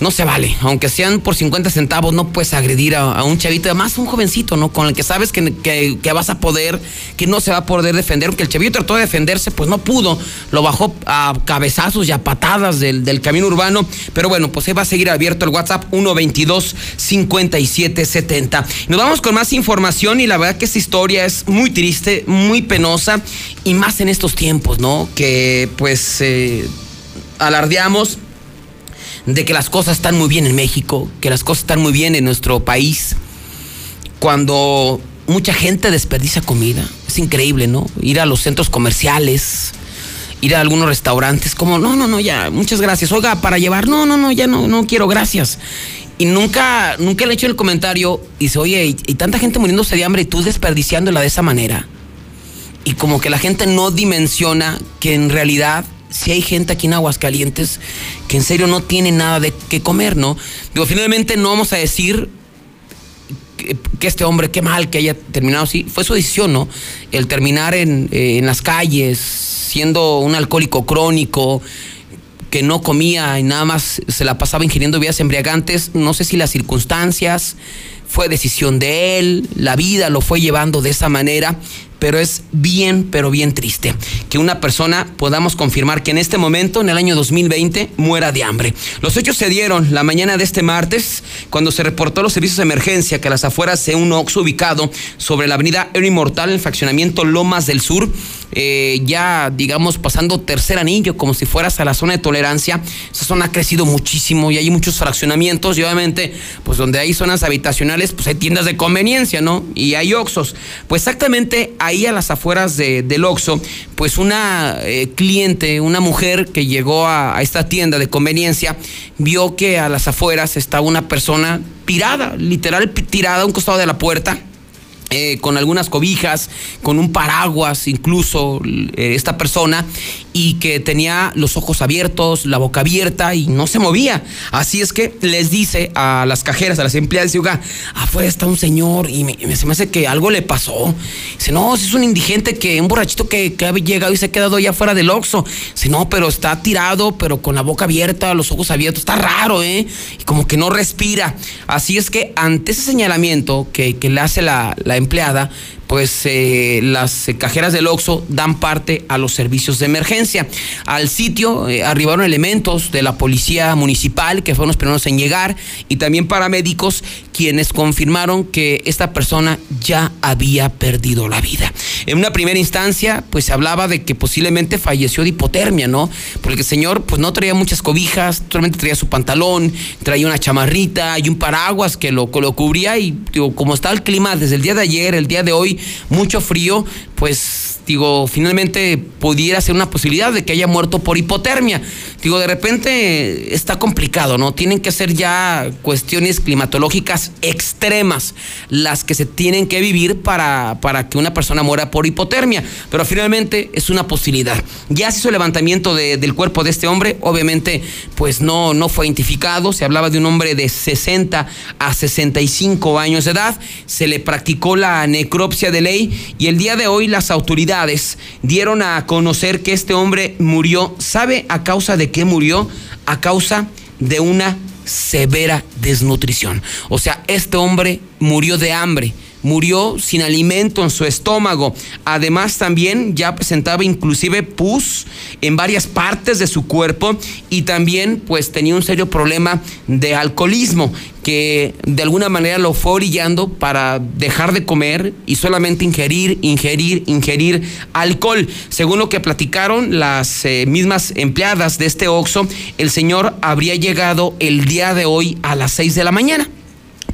no se vale, aunque sean por 50 centavos, no puedes agredir a, un chavito, además un jovencito, ¿no? Con el que sabes que, que- vas a poder, que no se va a poder defender, aunque el chavito trató de defenderse, pues no pudo, lo bajó a cabezazos y a patadas del, del camino urbano, pero bueno, pues ahí va a seguir abierto el WhatsApp 122 5770. Nos vamos con más información y la verdad que esta historia es muy triste, muy penosa y más en estos tiempos, ¿no? Que pues eh, alardeamos de que las cosas están muy bien en México, que las cosas están muy bien en nuestro país, cuando mucha gente desperdicia comida. Es increíble, ¿no? Ir a los centros comerciales, ir a algunos restaurantes, como, no, no, no, ya, muchas gracias. Oiga, para llevar, no, no, no, ya no, no quiero, gracias. Y nunca, nunca le he hecho el comentario y dice, oye, y, y tanta gente muriéndose de hambre y tú desperdiciándola de esa manera. Y como que la gente no dimensiona que en realidad si hay gente aquí en Aguascalientes que en serio no tiene nada de qué comer, ¿no? Digo, finalmente no vamos a decir que, este hombre, qué mal que haya terminado así. Fue su decisión, ¿no? El terminar en, eh, en las calles, siendo un alcohólico crónico, que no comía y nada más se la pasaba ingiriendo bebidas embriagantes. No sé si las circunstancias, fue decisión de él, la vida lo fue llevando de esa manera, pero es bien, pero bien triste que una persona podamos confirmar que en este momento, en el año 2020, muera de hambre. Los hechos se dieron la mañana de este martes, cuando se reportó a los servicios de emergencia que a las afueras de un Oxxo ubicado sobre la avenida Héroe Inmortal, en el fraccionamiento Lomas del Sur, eh, ya digamos pasando tercer anillo, como si fueras a la zona de tolerancia. Esa zona ha crecido muchísimo y hay muchos fraccionamientos y obviamente, pues donde hay zonas habitacionales, pues hay tiendas de conveniencia, ¿no? Y hay Oxxos. Pues exactamente ahí a las afueras de- del pues una eh, cliente, una mujer que llegó a, esta tienda de conveniencia, vio que a las afueras estaba una persona tirada, literal tirada a un costado de la puerta eh, con algunas cobijas, con un paraguas incluso eh, esta persona y que tenía los ojos abiertos, la boca abierta y no se movía. Así es que les dice a las cajeras, a las empleadas, dice, "Oiga, afuera está un señor y me, me- se me hace que algo le pasó. Dice, no, es un indigente que, un borrachito que, que ha llegado y se ha quedado ya fuera del Oxxo. Dice, no, pero está tirado, pero con la boca abierta, los ojos abiertos, está raro, ¿eh? Y como que no respira. Así es que ante ese señalamiento que, que le hace la, la empleada, pues eh, las eh, cajeras del Oxxo dan parte a los servicios de emergencia. Al sitio eh, arribaron elementos de la policía municipal que fueron los primeros en llegar y también paramédicos quienes confirmaron que esta persona ya había perdido la vida. En una primera instancia, pues se hablaba de que posiblemente falleció de hipotermia, ¿no? Porque el señor pues no traía muchas cobijas, solamente traía su pantalón, traía una chamarrita y un paraguas que lo, lo cubría y digo, como está el clima desde el día de ayer, el día de hoy, mucho frío, pues digo, finalmente pudiera ser una posibilidad de que haya muerto por hipotermia. Digo, de repente está complicado, ¿no? Tienen que ser ya cuestiones climatológicas extremas las que se tienen que vivir para, para que una persona muera por hipotermia, pero finalmente es una posibilidad. Ya se hizo el levantamiento de- del cuerpo de este hombre, obviamente pues no, no fue identificado, se hablaba de un hombre de 60 a 65 años de edad, se le practicó la necropsia de ley y el día de hoy las autoridades dieron a conocer que este hombre murió, ¿sabe a causa de qué murió? A causa de una severa desnutrición. O sea, este hombre murió de hambre murió sin alimento en su estómago. Además también ya presentaba inclusive pus en varias partes de su cuerpo y también pues tenía un serio problema de alcoholismo que de alguna manera lo fue orillando para dejar de comer y solamente ingerir, ingerir, ingerir alcohol. Según lo que platicaron las eh, mismas empleadas de este Oxxo, el señor habría llegado el día de hoy a las 6 de la mañana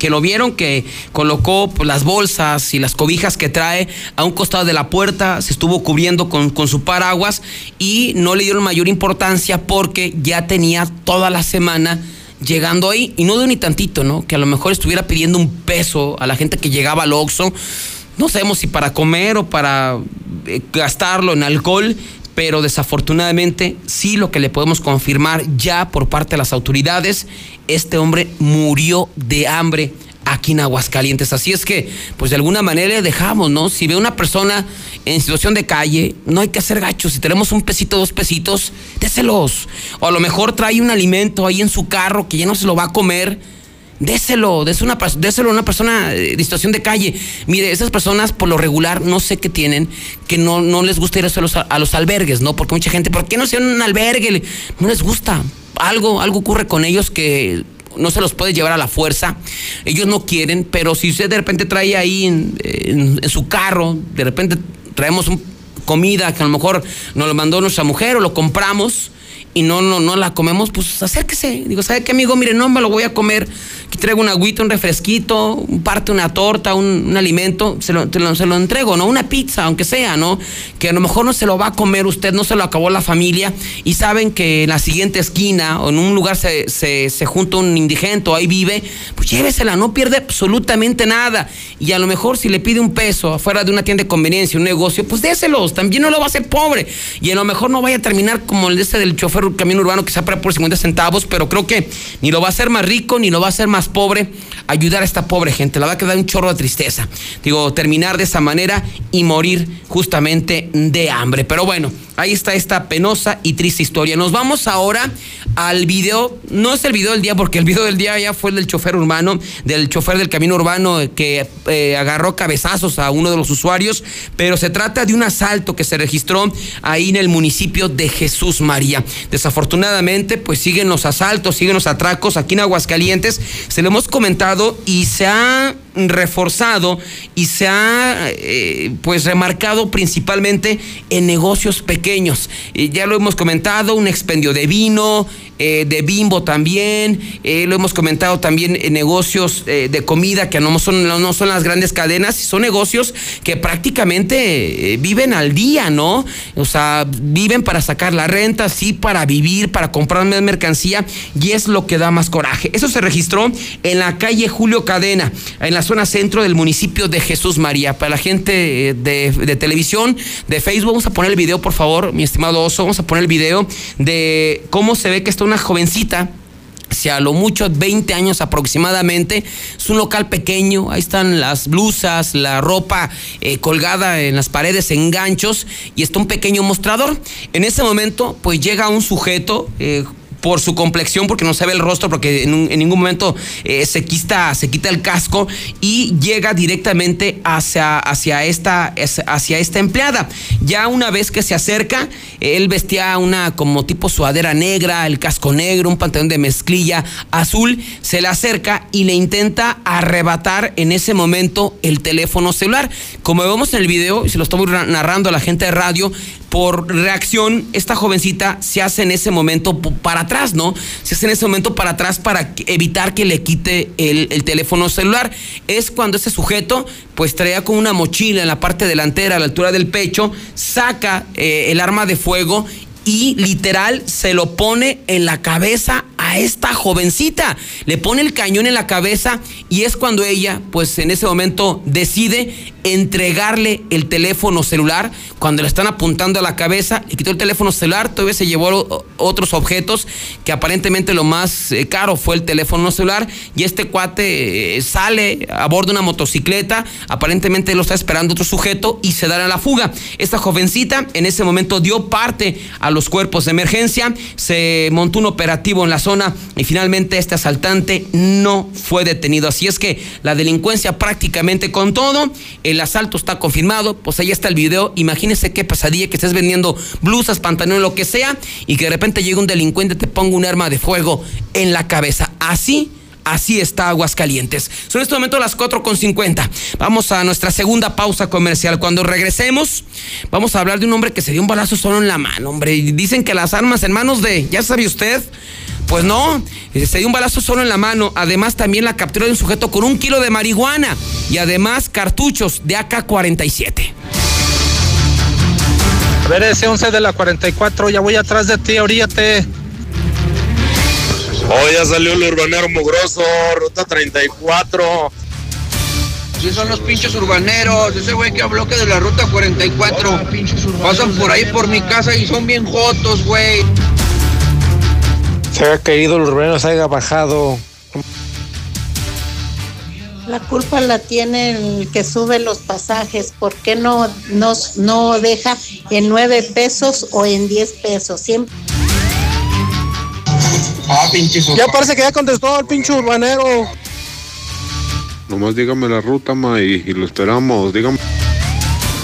que lo vieron, que colocó pues, las bolsas y las cobijas que trae a un costado de la puerta, se estuvo cubriendo con, con, su paraguas y no le dieron mayor importancia porque ya tenía toda la semana llegando ahí, y no de ni tantito, ¿no? Que a lo mejor estuviera pidiendo un peso a la gente que llegaba al Oxxo, no sabemos si para comer o para eh, gastarlo en alcohol, pero desafortunadamente sí lo que le podemos confirmar ya por parte de las autoridades, este hombre murió de hambre aquí en Aguascalientes. Así es que, pues de alguna manera le dejamos, ¿no? Si ve una persona en situación de calle, no hay que hacer gachos. Si tenemos un pesito, dos pesitos, déselos. O a lo mejor trae un alimento ahí en su carro que ya no se lo va a comer. Déselo, déselo, a una persona de situación de calle. Mire, esas personas por lo regular no sé qué tienen, que no, no les gusta ir a los, a los albergues, ¿no? Porque mucha gente, ¿por qué no se un albergue? No les gusta. Algo, algo ocurre con ellos que no se los puede llevar a la fuerza. Ellos no quieren, pero si usted de repente trae ahí en, su carro, de repente traemos un, comida que a lo mejor nos lo mandó nuestra mujer o lo compramos y no, no, no la comemos, pues acérquese. Digo, ¿sabe qué, amigo? Mire, no me lo voy a comer. Aquí traigo un agüito, un refresquito, un parte, una torta, un, alimento, se lo, se lo, entrego, ¿no? Una pizza, aunque sea, ¿no? Que a lo mejor no se lo va a comer usted, no se lo acabó la familia y saben que en la siguiente esquina o en un lugar se, se, se junta un indigente o ahí vive, pues llévesela, no pierde absolutamente nada. Y a lo mejor si le pide un peso afuera de una tienda de conveniencia, un negocio, pues déselos, también no lo va a hacer pobre. Y a lo mejor no vaya a terminar como el de este del chofer camión urbano que se para por 50 centavos, pero creo que ni lo va a hacer más rico ni lo va a hacer más pobre ayudar a esta pobre gente. La va a quedar un chorro de tristeza. Digo, terminar de esa manera y morir justamente de hambre. Pero bueno, ahí está esta penosa y triste historia. Nos vamos ahora al video, no es el video del día, porque el video del día ya fue el del chofer urbano, del chofer del camino urbano que eh, agarró cabezazos a uno de los usuarios, pero se trata de un asalto que se registró ahí en el municipio de Jesús María. Desafortunadamente, pues siguen los asaltos, siguen los atracos aquí en Aguascalientes. Se lo hemos comentado y se ha reforzado y se ha eh, pues remarcado principalmente en negocios pequeños. ya lo hemos comentado, un expendio de vino, eh, de Bimbo también, eh, lo hemos comentado también en negocios eh, de comida que no son, no son las grandes cadenas, son negocios que prácticamente viven al día, ¿no? O sea, viven para sacar la renta, sí, para vivir, para comprar más mercancía y es lo que da más coraje. Eso se registró en la calle Julio Cadena, en la zona centro del municipio de Jesús María. Para la gente de, de televisión, de Facebook, vamos a poner el video, por favor, mi estimado Oso, vamos a poner el video de cómo se ve que está una jovencita si a lo mucho 20 años aproximadamente. Es un local pequeño, ahí están las blusas, la ropa eh, colgada en las paredes en ganchos y está un pequeño mostrador. En ese momento, pues llega un sujeto. Eh, por su complexión, porque no se ve el rostro, porque en, ningún momento eh, se, quita, se quita el casco y llega directamente hacia, hacia, esta, hacia esta empleada. Ya una vez que se acerca, él vestía una como tipo suadera negra, el casco negro, un pantalón de mezclilla azul, se le acerca y le intenta arrebatar en ese momento el teléfono celular. Como vemos en el video, y se lo estamos narrando a la gente de radio, por reacción, esta jovencita se hace en ese momento para atrás, ¿no? Se hace en ese momento para atrás para evitar que le quite el, teléfono celular. Es cuando ese sujeto, pues traía con una mochila en la parte delantera, a la altura del pecho, saca eh, el arma de fuego y literal se lo pone en la cabeza a esta jovencita. Le pone el cañón en la cabeza y es cuando ella, pues en ese momento, decide entregarle el teléfono celular cuando le están apuntando a la cabeza, le quitó el teléfono celular, todavía se llevó otros objetos que aparentemente lo más eh, caro fue el teléfono celular y este cuate eh, sale a bordo de una motocicleta, aparentemente lo está esperando otro sujeto y se da a la fuga. Esta jovencita en ese momento dio parte a los cuerpos de emergencia, se montó un operativo en la zona y finalmente este asaltante no fue detenido. Así es que la delincuencia prácticamente con todo, el asalto está confirmado, pues ahí está el video. Imagínese qué pasadilla que estés vendiendo blusas, pantalones, lo que sea, y que de repente llegue un delincuente te ponga un arma de fuego en la cabeza. Así Así está Aguascalientes. Son en este momento las 4.50. Vamos a nuestra segunda pausa comercial. Cuando regresemos, vamos a hablar de un hombre que se dio un balazo solo en la mano, hombre. Dicen que las armas en manos de, ¿ya sabe usted? Pues no, se dio un balazo solo en la mano. Además, también la captura de un sujeto con un kilo de marihuana y además cartuchos de AK-47. A ver, ese 11 de la 44, ya voy atrás de ti, oríate. Oh, ya salió el urbanero mugroso, ruta 34. Sí, son los pinches urbaneros. Ese güey que habló que de la ruta 44. Pasan por ahí por mi casa y son bien jotos, güey. Se haya caído el urbano, se haya bajado. La culpa la tiene el que sube los pasajes. ¿Por qué no, no, no deja en nueve pesos o en diez pesos? Siempre. Ah, pinche Ya parece que ya contestó el pinche urbanero. Nomás dígame la ruta, ma, y, y lo esperamos. Dígame.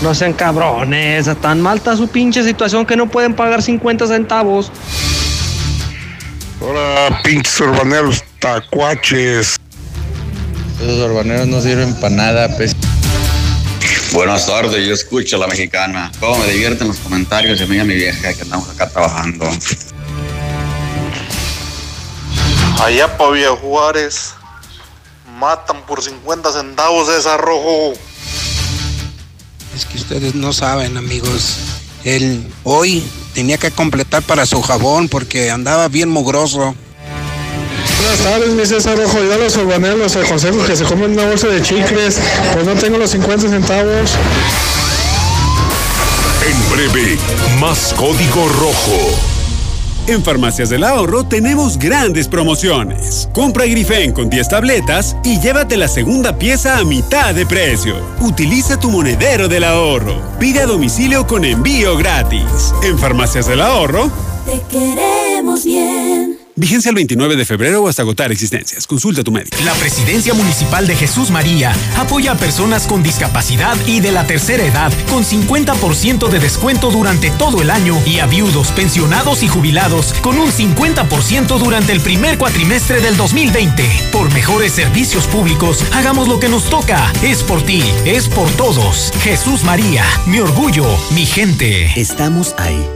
No sean cabrones, tan mal está su pinche situación que no pueden pagar 50 centavos. Ahora, pinches urbaneros tacuaches. Esos urbaneros no sirven para nada, pues. Buenas tardes, yo escucho a la mexicana. Cómo me divierten los comentarios de mí y a mi vieja que andamos acá trabajando. Allá para Villa Juárez matan por 50 centavos ese rojo. Es que ustedes no saben, amigos. Él hoy tenía que completar para su jabón porque andaba bien mugroso. Buenas tardes, mi César Rojo. Yo a los urbaneros les aconsejo que se comen una bolsa de chicles, pues no tengo los 50 centavos. En breve, más código rojo. En Farmacias del Ahorro tenemos grandes promociones. Compra Grifen con 10 tabletas y llévate la segunda pieza a mitad de precio. Utiliza tu monedero del ahorro. Pide a domicilio con envío gratis. En Farmacias del Ahorro. Te queremos bien. Vigencia el 29 de febrero o hasta agotar existencias. Consulta a tu médico. La Presidencia Municipal de Jesús María apoya a personas con discapacidad y de la tercera edad con 50% de descuento durante todo el año y a viudos, pensionados y jubilados con un 50% durante el primer cuatrimestre del 2020. Por mejores servicios públicos, hagamos lo que nos toca. Es por ti, es por todos. Jesús María, mi orgullo, mi gente. Estamos ahí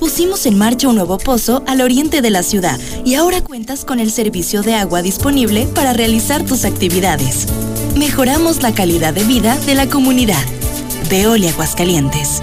pusimos en marcha un nuevo pozo al oriente de la ciudad y ahora cuentas con el servicio de agua disponible para realizar tus actividades. Mejoramos la calidad de vida de la comunidad. Veolia Aguascalientes.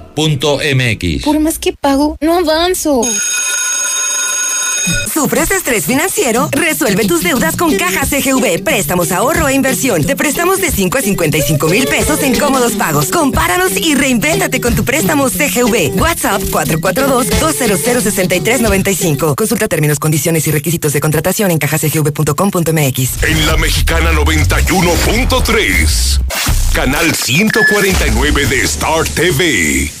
MX. Por más que pago, no avanzo. ¿Sufres estrés financiero? Resuelve tus deudas con Caja CGV. Préstamos, ahorro e inversión. Te prestamos de 5 a 55 mil pesos en cómodos pagos. Compáranos y reinvéntate con tu préstamo CGV. WhatsApp 442-200-6395. Consulta términos, condiciones y requisitos de contratación en cajacgv.com.mx. En la mexicana 91.3. Canal 149 de Star TV.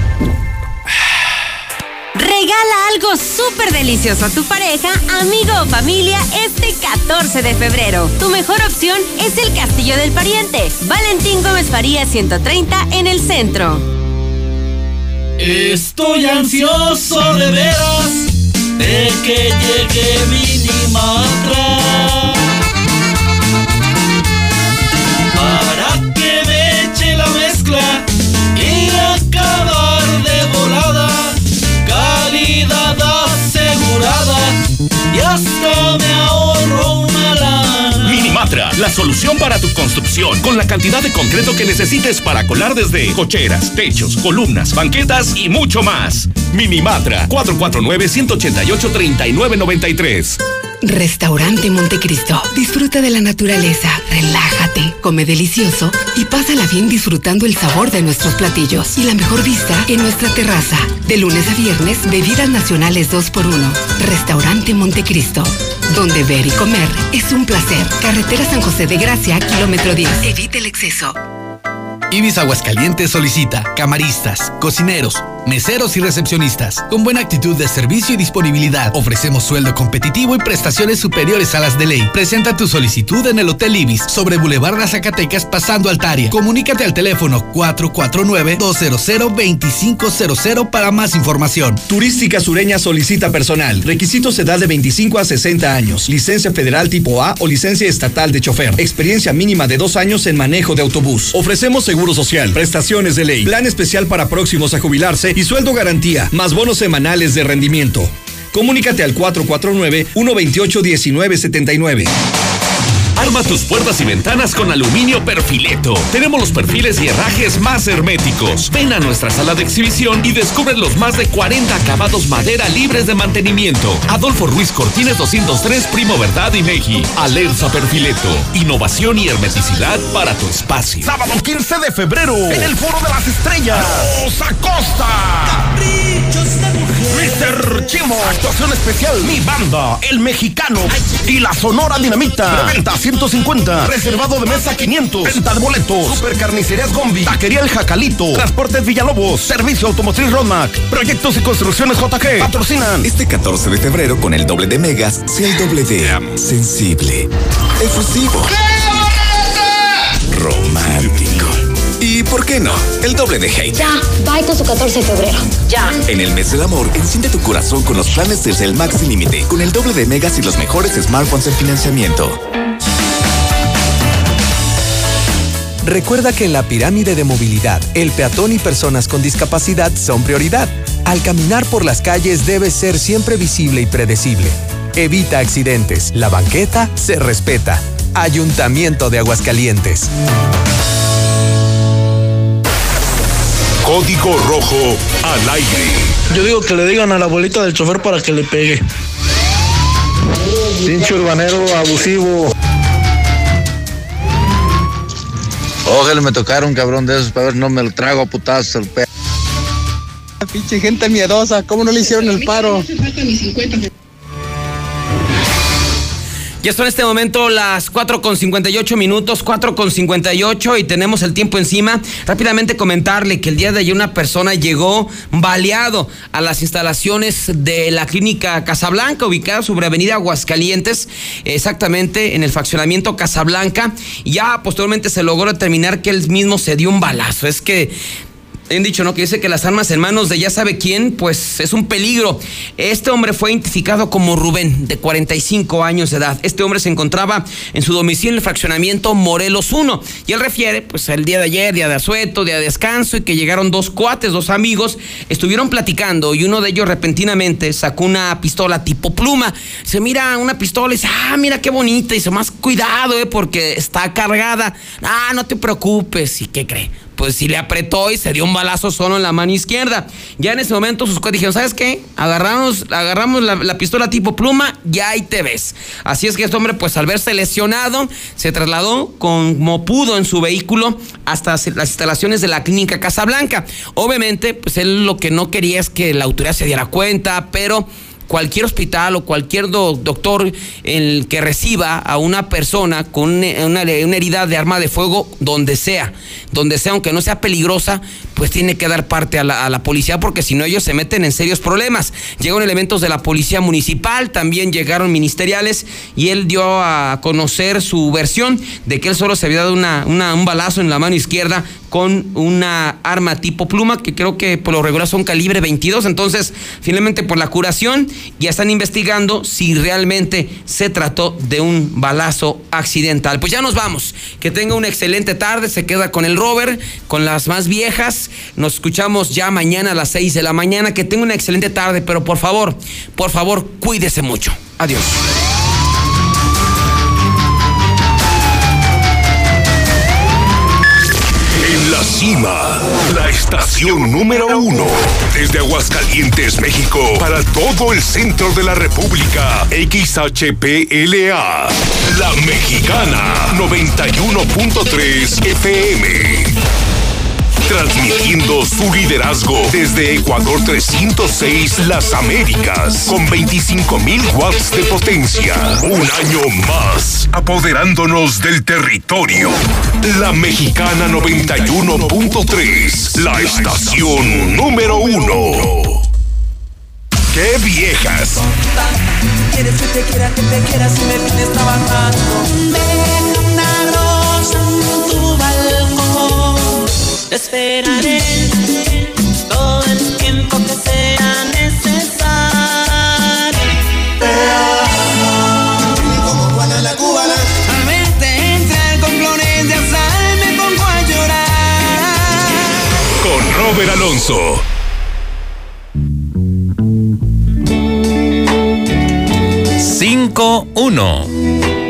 Regala algo súper delicioso a tu pareja, amigo o familia este 14 de febrero. Tu mejor opción es el Castillo del Pariente. Valentín Gómez Faría 130 en el centro. Estoy ansioso de veras de que llegue Minimatra. Para que me la mezcla y hasta me ahorro una. Minimatra, la solución para tu construcción, con la cantidad de concreto que necesites para colar desde cocheras, techos, columnas, banquetas y mucho más. Minimatra, 449-188-3993. Restaurante Montecristo. Disfruta de la naturaleza, relájate, come delicioso y pásala bien disfrutando el sabor de nuestros platillos y la mejor vista en nuestra terraza. De lunes a viernes, bebidas nacionales 2x1. Restaurante Montecristo. Donde ver y comer es un placer. Carretera San José de Gracia, kilómetro 10. Evite el exceso. Ibis Aguascalientes solicita camaristas, cocineros, meseros y recepcionistas con buena actitud de servicio y disponibilidad. Ofrecemos sueldo competitivo y prestaciones superiores a las de ley. Presenta tu solicitud en el Hotel Ibis sobre Boulevard Las Zacatecas pasando Altaria. Comunícate al teléfono 449-200-2500 para más información. Turística Sureña solicita personal. Requisitos edad de 25 a 60 años. Licencia federal tipo A o licencia estatal de chofer. Experiencia mínima de dos años en manejo de autobús. Ofrecemos seguro social, prestaciones de ley, plan especial para próximos a jubilarse y sueldo garantía, más bonos semanales de rendimiento. Comunícate al 449-128-1979. Arma tus puertas y ventanas con aluminio perfileto. Tenemos los perfiles y herrajes más herméticos. Ven a nuestra sala de exhibición y descubre los más de 40 acabados madera libres de mantenimiento. Adolfo Ruiz Cortines 203, Primo Verdad y Meji. Alerza Perfileto. Innovación y hermeticidad para tu espacio. Sábado 15 de febrero, en el Foro de las Estrellas. Rosa Costa. Mr. Chimo. Actuación especial. Mi banda, el mexicano. Y la Sonora Dinamita. 150. Reservado de mesa 500. Venta de boletos. Super Carnicerías Gombi. Taquería El Jacalito. Transportes Villalobos. Servicio Automotriz Rodmac. Proyectos y construcciones JG. Patrocinan. Este 14 de febrero con el doble de megas, sea el doble de sensible, efusivo, romántico. Y ¿por qué no? El doble de hate. Ya, bye con su 14 de febrero. Ya. En el mes del amor, enciende tu corazón con los planes Telcel Max sin límite, con el doble de megas y los mejores smartphones en financiamiento. Recuerda que en la pirámide de movilidad, el peatón y personas con discapacidad son prioridad. Al caminar por las calles debe ser siempre visible y predecible. Evita accidentes. La banqueta se respeta. Ayuntamiento de Aguascalientes. Código Rojo al aire. Yo digo que le digan a la abuelita del chofer para que le pegue. Pinche urbanero abusivo. Ojalá me tocara un cabrón de esos para ver no me lo trago a putazos el pe. Pinche gente miedosa, ¿cómo no le hicieron el paro? Ya son en este momento las 4 con 58 minutos, 4 con 58 y tenemos el tiempo encima. Rápidamente comentarle que el día de ayer una persona llegó baleado a las instalaciones de la clínica Casablanca, ubicada sobre Avenida Aguascalientes, exactamente en el faccionamiento Casablanca. Ya posteriormente se logró determinar que él mismo se dio un balazo. Es que han dicho, ¿no? Que dice que las armas en manos de ya sabe quién, pues es un peligro. Este hombre fue identificado como Rubén, de 45 años de edad. Este hombre se encontraba en su domicilio en el fraccionamiento Morelos 1. Y él refiere, pues, el día de ayer, día de asueto, día de descanso, y que llegaron dos cuates, dos amigos, estuvieron platicando y uno de ellos repentinamente sacó una pistola tipo pluma. Se mira una pistola y dice, ah, mira qué bonita. Y dice, más cuidado, eh, porque está cargada. Ah, no te preocupes. ¿Y qué cree? Pues sí le apretó y se dio un balazo solo en la mano izquierda. Ya en ese momento sus cuates dijeron, ¿sabes qué? Agarramos, agarramos la, pistola tipo pluma, ya ahí te ves. Así es que este hombre, pues al verse lesionado, se trasladó como pudo en su vehículo hasta las instalaciones de la clínica Casablanca. Obviamente, pues él lo que no quería es que la autoridad se diera cuenta, pero cualquier hospital o cualquier doctor el que reciba a una persona con una, herida de arma de fuego, donde sea, donde sea, aunque no sea peligrosa, pues tiene que dar parte a la, policía porque si no ellos se meten en serios problemas. Llegaron elementos de la policía municipal, también llegaron ministeriales y él dio a conocer su versión de que él solo se había dado una, un balazo en la mano izquierda con una arma tipo pluma, que creo que por lo regular son calibre 22. Entonces, finalmente por la curación, ya están investigando si realmente se trató de un balazo accidental. Pues ya nos vamos. Que tenga una excelente tarde. Se queda con el rover, con las más viejas. Nos escuchamos ya mañana a las 6 de la mañana. Que tenga una excelente tarde, pero por favor, por favor, cuídese mucho. Adiós. la cima, la estación número uno. Desde Aguascalientes, México, para todo el centro de la República. XHPLA. La Mexicana, 91.3 FM transmitiendo su liderazgo desde Ecuador 306 Las Américas con 25.000 watts de potencia. Un año más, apoderándonos del territorio. La Mexicana 91.3, la estación número uno. ¡Qué viejas! Quieres que te quiera, que te quiera si me tienes trabajando. Esperaré todo el tiempo que sea necesario. Te amo. como Juana la cubana. Al verte entrar con flores de azar me pongo a llorar. Con Robert Alonso. Cinco uno.